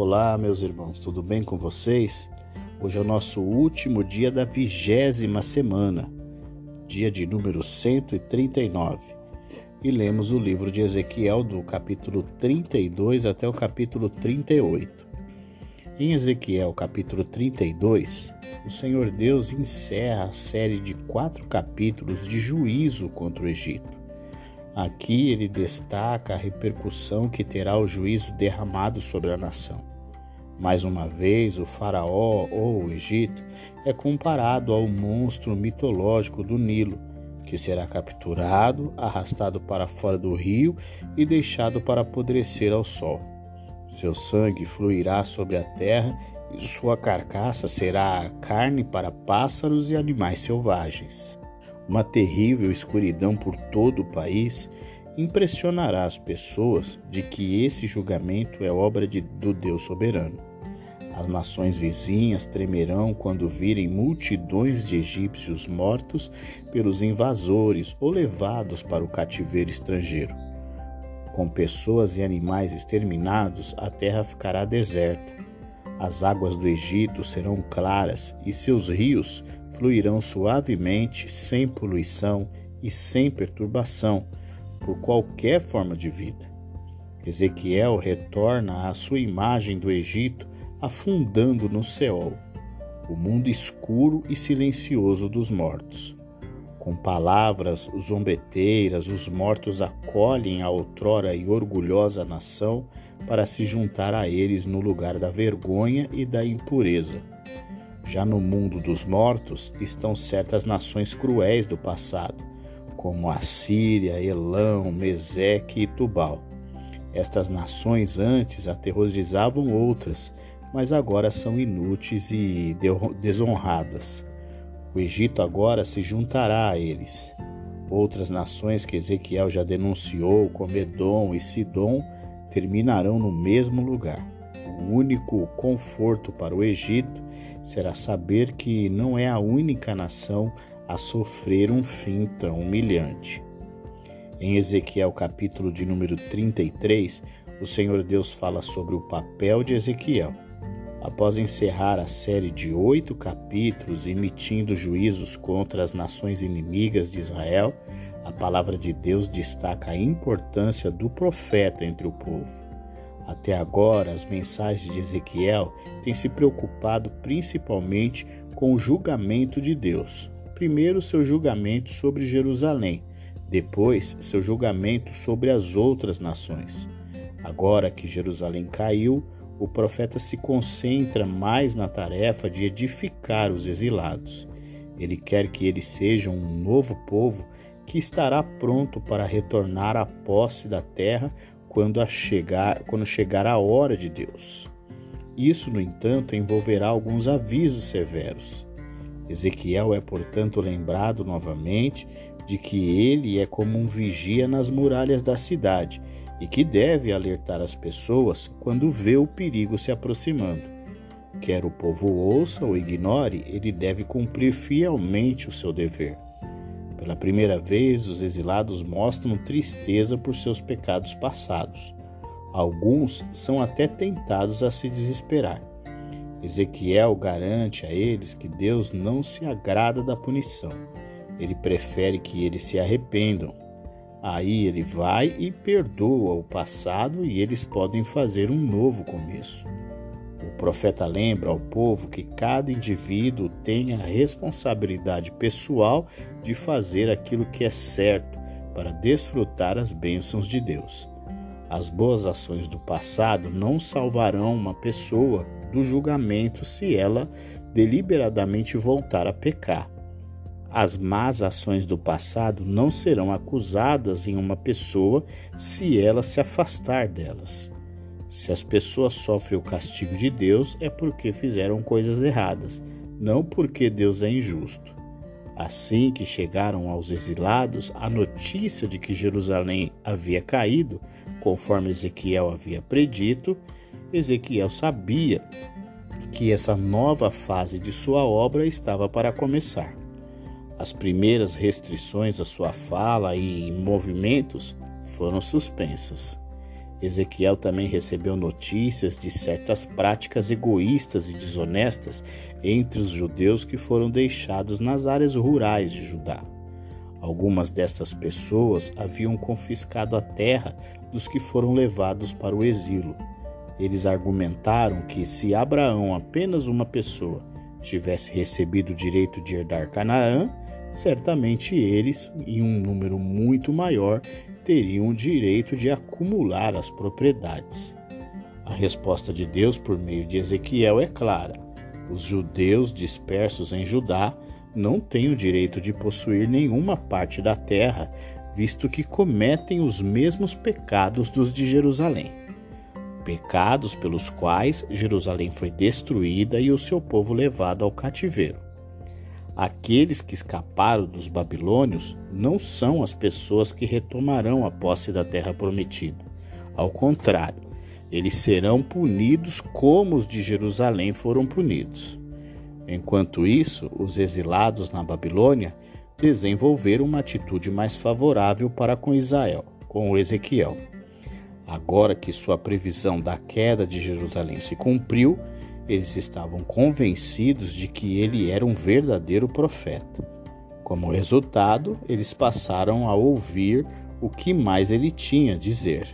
Olá, meus irmãos, tudo bem com vocês? Hoje é o nosso último dia da vigésima semana, dia de número 139, e lemos o livro de Ezequiel do capítulo 32 até o capítulo 38. Em Ezequiel, capítulo 32, o Senhor Deus encerra a série de quatro capítulos de juízo contra o Egito. Aqui ele destaca a repercussão que terá o juízo derramado sobre a nação. Mais uma vez, o Faraó ou o Egito é comparado ao monstro mitológico do Nilo, que será capturado, arrastado para fora do rio e deixado para apodrecer ao sol. Seu sangue fluirá sobre a terra e sua carcaça será carne para pássaros e animais selvagens uma terrível escuridão por todo o país, impressionará as pessoas de que esse julgamento é obra de, do Deus soberano. As nações vizinhas tremerão quando virem multidões de egípcios mortos pelos invasores ou levados para o cativeiro estrangeiro. Com pessoas e animais exterminados, a terra ficará deserta. As águas do Egito serão claras e seus rios fluirão suavemente, sem poluição e sem perturbação por qualquer forma de vida. Ezequiel retorna à sua imagem do Egito afundando no Seol, o mundo escuro e silencioso dos mortos. Com palavras zombeteiras, os mortos acolhem a outrora e orgulhosa nação para se juntar a eles no lugar da vergonha e da impureza. Já no mundo dos mortos estão certas nações cruéis do passado, como a Síria, Elão, Meseque e Tubal. Estas nações antes aterrorizavam outras, mas agora são inúteis e desonradas. O Egito agora se juntará a eles. Outras nações que Ezequiel já denunciou, como Edom e Sidom, terminarão no mesmo lugar. O único conforto para o Egito será saber que não é a única nação a sofrer um fim tão humilhante. Em Ezequiel, capítulo de número 33, o Senhor Deus fala sobre o papel de Ezequiel. Após encerrar a série de oito capítulos emitindo juízos contra as nações inimigas de Israel, a palavra de Deus destaca a importância do profeta entre o povo. Até agora, as mensagens de Ezequiel têm se preocupado principalmente com o julgamento de Deus. Primeiro, seu julgamento sobre Jerusalém, depois, seu julgamento sobre as outras nações. Agora que Jerusalém caiu, o profeta se concentra mais na tarefa de edificar os exilados. Ele quer que eles sejam um novo povo que estará pronto para retornar à posse da terra quando, chegar, quando chegar a hora de Deus. Isso, no entanto, envolverá alguns avisos severos. Ezequiel é, portanto, lembrado novamente de que ele é como um vigia nas muralhas da cidade e que deve alertar as pessoas quando vê o perigo se aproximando. Quer o povo ouça ou ignore, ele deve cumprir fielmente o seu dever. Pela primeira vez, os exilados mostram tristeza por seus pecados passados. Alguns são até tentados a se desesperar. Ezequiel garante a eles que Deus não se agrada da punição. Ele prefere que eles se arrependam. Aí ele vai e perdoa o passado e eles podem fazer um novo começo. O profeta lembra ao povo que cada indivíduo tem a responsabilidade pessoal de fazer aquilo que é certo para desfrutar as bênçãos de Deus. As boas ações do passado não salvarão uma pessoa do julgamento se ela deliberadamente voltar a pecar. As más ações do passado não serão acusadas em uma pessoa se ela se afastar delas. Se as pessoas sofrem o castigo de Deus, é porque fizeram coisas erradas, não porque Deus é injusto. Assim que chegaram aos exilados a notícia de que Jerusalém havia caído, conforme Ezequiel havia predito, Ezequiel sabia que essa nova fase de sua obra estava para começar. As primeiras restrições à sua fala e movimentos foram suspensas. Ezequiel também recebeu notícias de certas práticas egoístas e desonestas entre os judeus que foram deixados nas áreas rurais de Judá. Algumas destas pessoas haviam confiscado a terra dos que foram levados para o exílio. Eles argumentaram que se Abraão, apenas uma pessoa, tivesse recebido o direito de herdar Canaã, certamente eles, em um número muito maior, teriam o direito de acumular as propriedades. A resposta de Deus por meio de Ezequiel é clara: os judeus dispersos em Judá não têm o direito de possuir nenhuma parte da terra, visto que cometem os mesmos pecados dos de Jerusalém. Pecados pelos quais Jerusalém foi destruída e o seu povo levado ao cativeiro. Aqueles que escaparam dos babilônios não são as pessoas que retomarão a posse da terra prometida. Ao contrário, eles serão punidos como os de Jerusalém foram punidos. Enquanto isso, os exilados na Babilônia desenvolveram uma atitude mais favorável para com Israel, com Ezequiel. Agora que sua previsão da queda de Jerusalém se cumpriu, eles estavam convencidos de que ele era um verdadeiro profeta. Como resultado, eles passaram a ouvir o que mais ele tinha a dizer.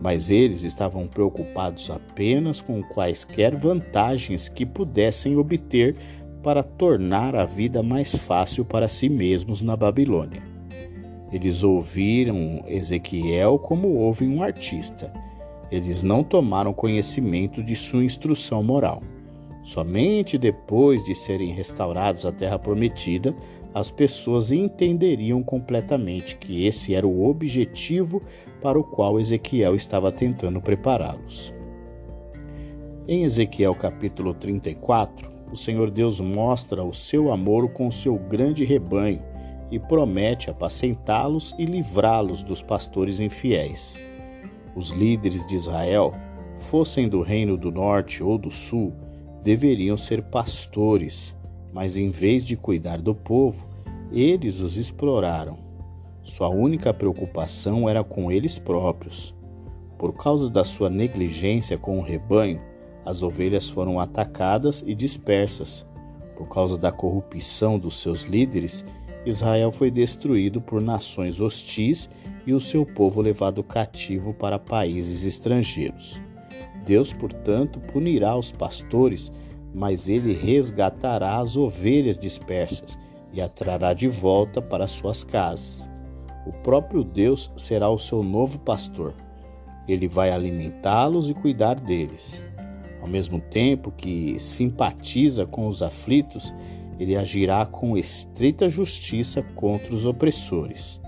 Mas eles estavam preocupados apenas com quaisquer vantagens que pudessem obter para tornar a vida mais fácil para si mesmos na Babilônia. Eles ouviram Ezequiel como ouvem um artista eles não tomaram conhecimento de sua instrução moral. Somente depois de serem restaurados à terra prometida, as pessoas entenderiam completamente que esse era o objetivo para o qual Ezequiel estava tentando prepará-los. Em Ezequiel capítulo 34, o Senhor Deus mostra o seu amor com seu grande rebanho e promete apacentá-los e livrá-los dos pastores infiéis os líderes de Israel, fossem do reino do norte ou do sul, deveriam ser pastores, mas em vez de cuidar do povo, eles os exploraram. Sua única preocupação era com eles próprios. Por causa da sua negligência com o rebanho, as ovelhas foram atacadas e dispersas. Por causa da corrupção dos seus líderes, Israel foi destruído por nações hostis e o seu povo levado cativo para países estrangeiros. Deus, portanto, punirá os pastores, mas ele resgatará as ovelhas dispersas e atrará de volta para suas casas. O próprio Deus será o seu novo pastor. Ele vai alimentá-los e cuidar deles. Ao mesmo tempo que simpatiza com os aflitos, ele agirá com estreita justiça contra os opressores.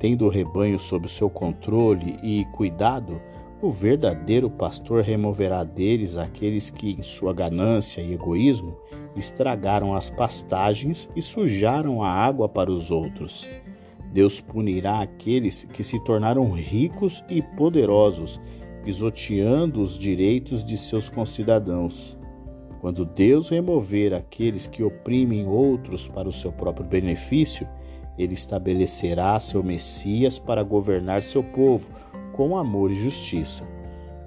Tendo o rebanho sob seu controle e cuidado, o verdadeiro pastor removerá deles aqueles que, em sua ganância e egoísmo, estragaram as pastagens e sujaram a água para os outros. Deus punirá aqueles que se tornaram ricos e poderosos, pisoteando os direitos de seus concidadãos. Quando Deus remover aqueles que oprimem outros para o seu próprio benefício, ele estabelecerá seu Messias para governar seu povo com amor e justiça.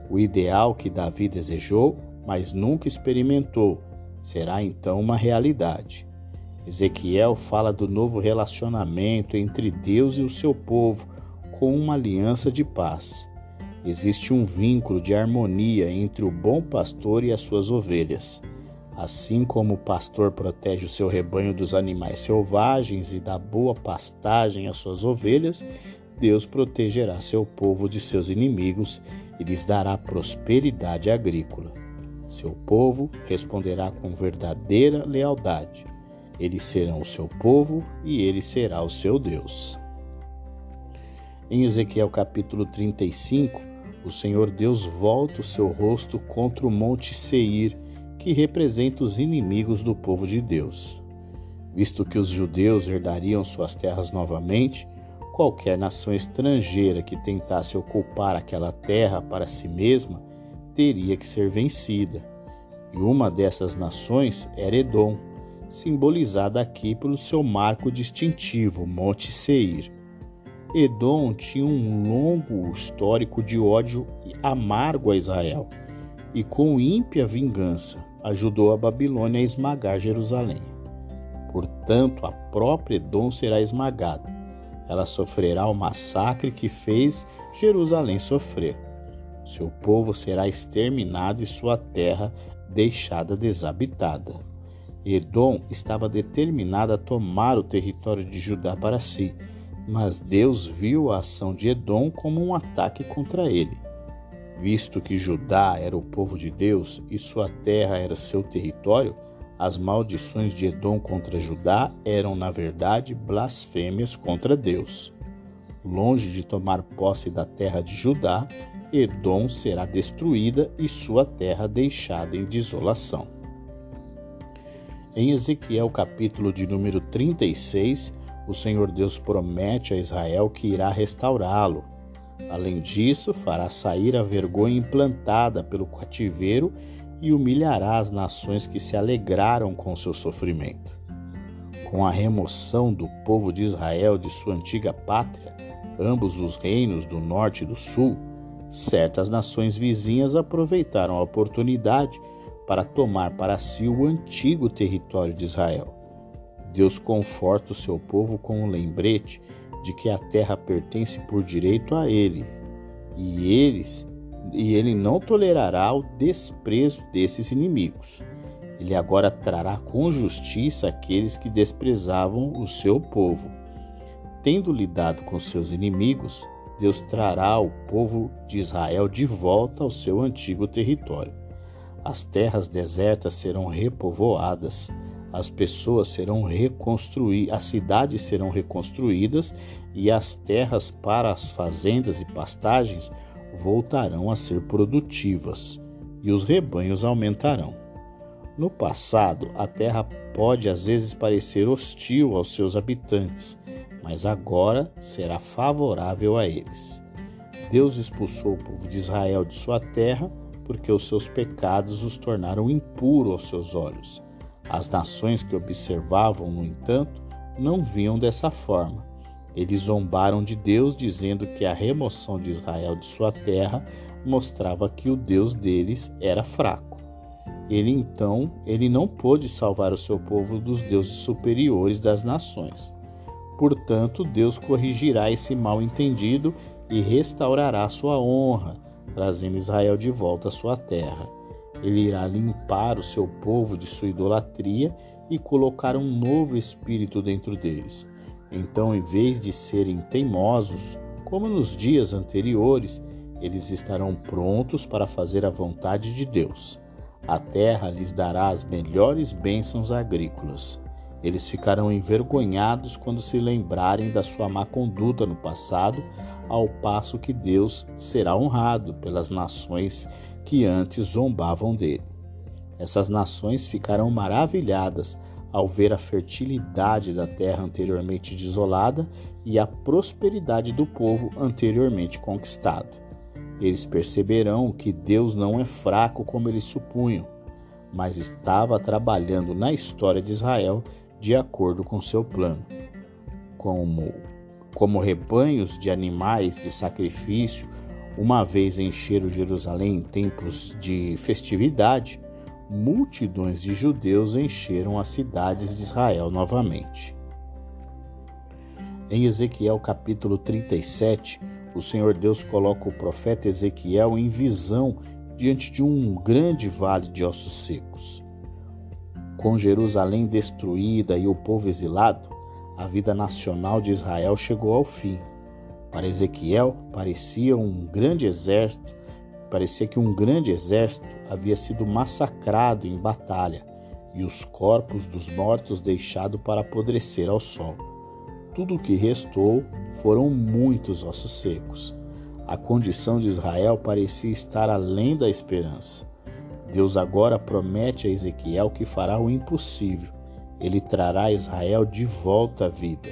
O ideal que Davi desejou, mas nunca experimentou, será então uma realidade. Ezequiel fala do novo relacionamento entre Deus e o seu povo com uma aliança de paz. Existe um vínculo de harmonia entre o bom pastor e as suas ovelhas. Assim como o pastor protege o seu rebanho dos animais selvagens e dá boa pastagem às suas ovelhas, Deus protegerá seu povo de seus inimigos e lhes dará prosperidade agrícola. Seu povo responderá com verdadeira lealdade. Eles serão o seu povo e ele será o seu Deus. Em Ezequiel capítulo 35, o Senhor Deus volta o seu rosto contra o monte Seir, que representa os inimigos do povo de Deus. Visto que os judeus herdariam suas terras novamente, qualquer nação estrangeira que tentasse ocupar aquela terra para si mesma teria que ser vencida. E uma dessas nações era Edom, simbolizada aqui pelo seu marco distintivo, Monte Seir. Edom tinha um longo histórico de ódio amargo a Israel e, com ímpia vingança, ajudou a Babilônia a esmagar Jerusalém. Portanto, a própria Edom será esmagada. Ela sofrerá o massacre que fez Jerusalém sofrer. Seu povo será exterminado e sua terra deixada desabitada. Edom estava determinada a tomar o território de Judá para si, mas Deus viu a ação de Edom como um ataque contra ele. Visto que Judá era o povo de Deus e sua terra era seu território, as maldições de Edom contra Judá eram, na verdade, blasfêmias contra Deus. Longe de tomar posse da terra de Judá, Edom será destruída e sua terra deixada em desolação. Em Ezequiel capítulo de número 36, o Senhor Deus promete a Israel que irá restaurá-lo. Além disso, fará sair a vergonha implantada pelo cativeiro e humilhará as nações que se alegraram com seu sofrimento. Com a remoção do povo de Israel de sua antiga pátria, ambos os reinos do norte e do sul, certas nações vizinhas aproveitaram a oportunidade para tomar para si o antigo território de Israel. Deus conforta o seu povo com o lembrete de que a terra pertence por direito a ele, e eles e ele não tolerará o desprezo desses inimigos. Ele agora trará com justiça aqueles que desprezavam o seu povo. Tendo lidado com seus inimigos, Deus trará o povo de Israel de volta ao seu antigo território. As terras desertas serão repovoadas, as pessoas serão reconstruídas, as cidades serão reconstruídas e as terras para as fazendas e pastagens voltarão a ser produtivas e os rebanhos aumentarão. No passado, a terra pode às vezes parecer hostil aos seus habitantes, mas agora será favorável a eles. Deus expulsou o povo de Israel de sua terra, porque os seus pecados os tornaram impuros aos seus olhos. As nações que observavam, no entanto, não viam dessa forma. Eles zombaram de Deus, dizendo que a remoção de Israel de sua terra mostrava que o Deus deles era fraco. Ele então, ele não pôde salvar o seu povo dos deuses superiores das nações. Portanto, Deus corrigirá esse mal entendido e restaurará sua honra, trazendo Israel de volta à sua terra. Ele irá limpar o seu povo de sua idolatria e colocar um novo espírito dentro deles. Então, em vez de serem teimosos, como nos dias anteriores, eles estarão prontos para fazer a vontade de Deus. A terra lhes dará as melhores bênçãos agrícolas. Eles ficarão envergonhados quando se lembrarem da sua má conduta no passado, ao passo que Deus será honrado pelas nações que antes zombavam dele. Essas nações ficarão maravilhadas ao ver a fertilidade da terra anteriormente desolada e a prosperidade do povo anteriormente conquistado. Eles perceberão que Deus não é fraco como eles supunham, mas estava trabalhando na história de Israel de acordo com seu plano. Como, como rebanhos de animais de sacrifício, uma vez encheram Jerusalém em tempos de festividade, multidões de judeus encheram as cidades de Israel novamente. Em Ezequiel capítulo 37, o Senhor Deus coloca o profeta Ezequiel em visão diante de um grande vale de ossos secos. Com Jerusalém destruída e o povo exilado, a vida nacional de Israel chegou ao fim. Para Ezequiel, parecia um grande exército, parecia que um grande exército havia sido massacrado em batalha e os corpos dos mortos deixados para apodrecer ao sol. Tudo o que restou foram muitos ossos secos. A condição de Israel parecia estar além da esperança. Deus agora promete a Ezequiel que fará o impossível. Ele trará Israel de volta à vida,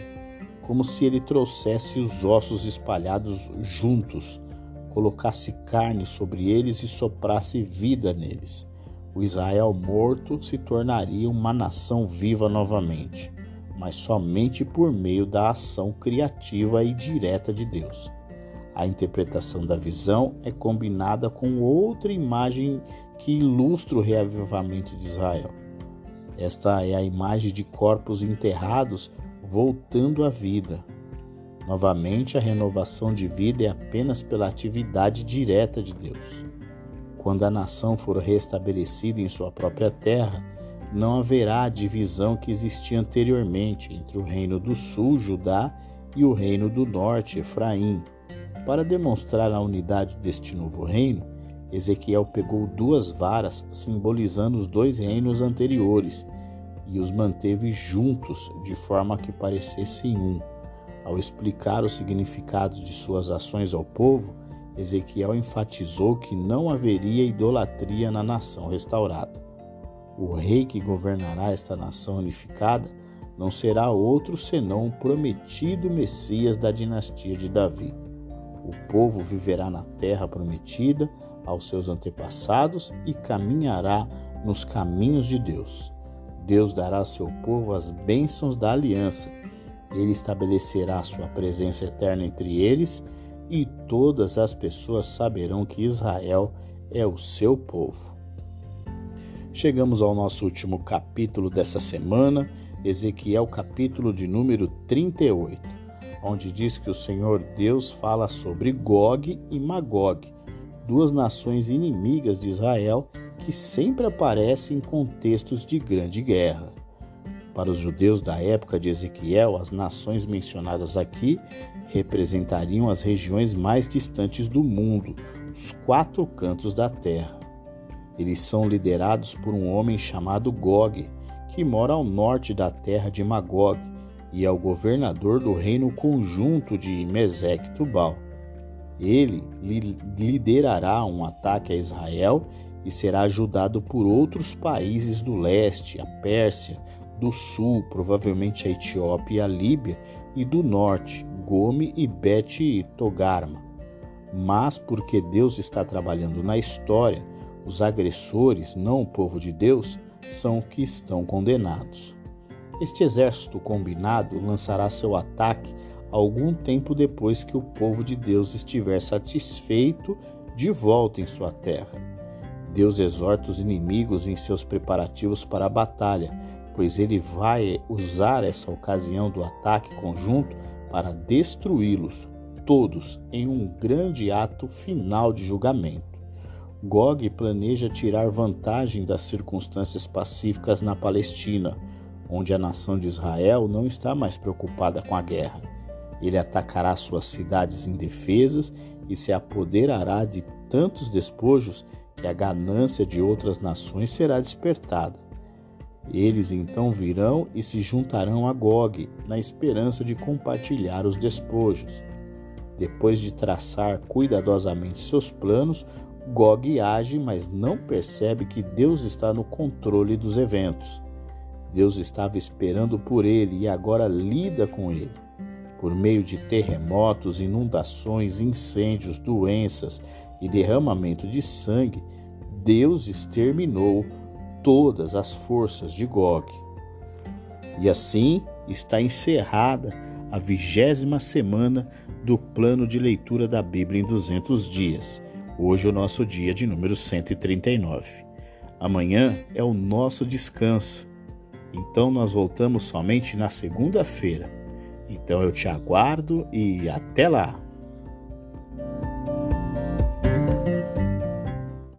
como se ele trouxesse os ossos espalhados juntos, colocasse carne sobre eles e soprasse vida neles. O Israel morto se tornaria uma nação viva novamente. mas somente por meio da ação criativa e direta de Deus. A interpretação da visão é combinada com outra imagem que ilustra o reavivamento de Israel. Esta é a imagem de corpos enterrados voltando à vida. Novamente, a renovação de vida é apenas pela atividade direta de Deus. Quando a nação for restabelecida em sua própria terra, não haverá a divisão que existia anteriormente entre o reino do sul, Judá, e o reino do norte, Efraim. Para demonstrar a unidade deste novo reino, Ezequiel pegou duas varas simbolizando os dois reinos anteriores e os manteve juntos de forma que parecessem um. Ao explicar o significado de suas ações ao povo, Ezequiel enfatizou que não haveria idolatria na nação restaurada. O rei que governará esta nação unificada não será outro senão o prometido Messias da dinastia de Davi. O povo viverá na terra prometida aos seus antepassados e caminhará nos caminhos de Deus. Deus dará ao seu povo as bênçãos da aliança. Ele estabelecerá sua presença eterna entre eles e todas as pessoas saberão que Israel é o seu povo. Chegamos ao nosso último capítulo dessa semana, Ezequiel, capítulo de número 38, onde diz que o Senhor Deus fala sobre Gog e Magog, duas nações inimigas de Israel que sempre aparecem em contextos de grande guerra. Para os judeus da época de Ezequiel, as nações mencionadas aqui representariam as regiões mais distantes do mundo, os quatro cantos da terra. Eles são liderados por um homem chamado Gog, que mora ao norte da terra de Magog e é o governador do reino conjunto de Mesec Tubal. Ele liderará um ataque a Israel e será ajudado por outros países do leste, a Pérsia, do sul, provavelmente a Etiópia e a Líbia, e do norte, Gome e Bet Togarma. Mas porque Deus está trabalhando na história, os agressores, não o povo de Deus, são os que estão condenados. Este exército combinado lançará seu ataque algum tempo depois que o povo de Deus estiver satisfeito de volta em sua terra. Deus exorta os inimigos em seus preparativos para a batalha, pois ele vai usar essa ocasião do ataque conjunto para destruí-los todos em um grande ato final de julgamento. Gog planeja tirar vantagem das circunstâncias pacíficas na Palestina, onde a nação de Israel não está mais preocupada com a guerra. Ele atacará suas cidades indefesas e se apoderará de tantos despojos que a ganância de outras nações será despertada. Eles então virão e se juntarão a Gog, na esperança de compartilhar os despojos. Depois de traçar cuidadosamente seus planos, Gog age, mas não percebe que Deus está no controle dos eventos. Deus estava esperando por ele e agora lida com ele. Por meio de terremotos, inundações, incêndios, doenças e derramamento de sangue, Deus exterminou todas as forças de Gog. E assim está encerrada a vigésima semana do plano de leitura da Bíblia em 200 dias. Hoje é o nosso dia de número 139. Amanhã é o nosso descanso. Então nós voltamos somente na segunda-feira. Então eu te aguardo e até lá!